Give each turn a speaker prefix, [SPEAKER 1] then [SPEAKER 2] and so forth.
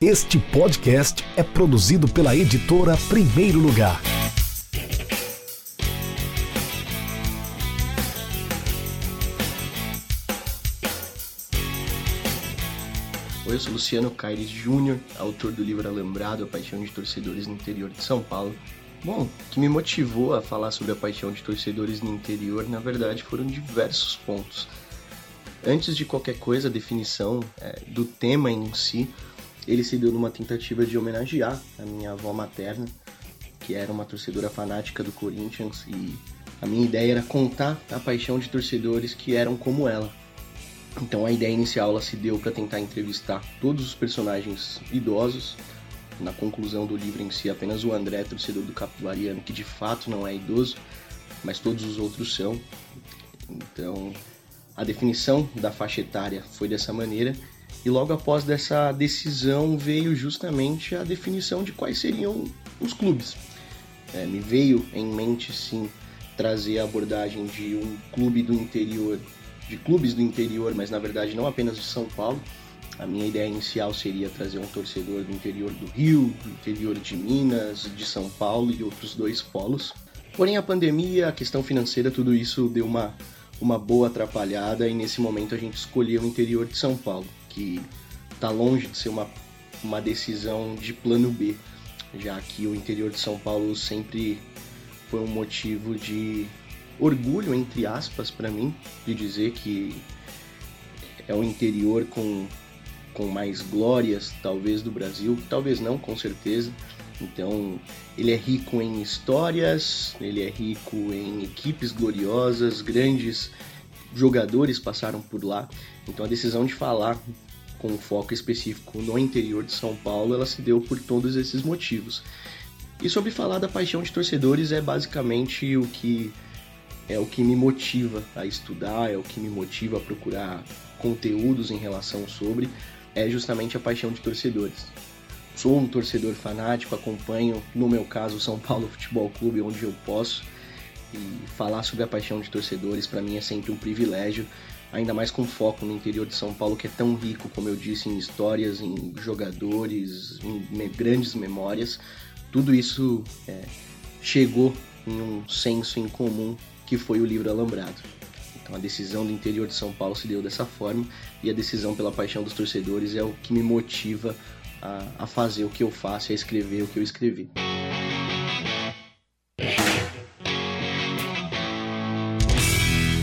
[SPEAKER 1] Este podcast é produzido pela editora Primeiro Lugar.
[SPEAKER 2] Oi, eu sou Luciano Caires Júnior, autor do livro Alambrado, A Paixão de Torcedores no Interior de São Paulo. Bom, o que me motivou a falar sobre a paixão de torcedores no interior, na verdade, foram diversos pontos. Antes de qualquer coisa, a definição é, do tema em si, ele se deu numa tentativa de homenagear a minha avó materna, que era uma torcedora fanática do Corinthians, e a minha ideia era contar a paixão de torcedores que eram como ela. Então a ideia inicial ela se deu para tentar entrevistar todos os personagens idosos. Na conclusão do livro em si, apenas o André, torcedor do Capilariano, que de fato não é idoso, mas todos os outros são. Então a definição da faixa etária foi dessa maneira, e logo após dessa decisão veio justamente a definição de quais seriam os clubes. É, me veio em mente sim trazer a abordagem de um clube do interior, de clubes do interior, mas na verdade não apenas de São Paulo. A minha ideia inicial seria trazer um torcedor do interior do Rio, do interior de Minas, de São Paulo e outros dois polos. Porém, a pandemia, a questão financeira, tudo isso deu uma uma boa atrapalhada e nesse momento a gente escolheu o interior de São Paulo, que está longe de ser uma, uma decisão de plano B, já que o interior de São Paulo sempre foi um motivo de orgulho, entre aspas, para mim, de dizer que é o interior com, com mais glórias, talvez, do Brasil, talvez não, com certeza, então, ele é rico em histórias, ele é rico em equipes gloriosas, grandes jogadores passaram por lá. Então, a decisão de falar com foco específico no interior de São Paulo, ela se deu por todos esses motivos. E sobre falar da paixão de torcedores é basicamente o que é o que me motiva a estudar, é o que me motiva a procurar conteúdos em relação sobre, é justamente a paixão de torcedores sou um torcedor fanático, acompanho, no meu caso, o São Paulo Futebol Clube, onde eu posso. E falar sobre a paixão de torcedores para mim é sempre um privilégio, ainda mais com foco no interior de São Paulo, que é tão rico, como eu disse, em histórias, em jogadores, em grandes memórias. Tudo isso é, chegou em um senso em comum que foi o livro Alambrado. Então a decisão do interior de São Paulo se deu dessa forma e a decisão pela paixão dos torcedores é o que me motiva a, a fazer o que eu faço, a escrever o que eu escrevi.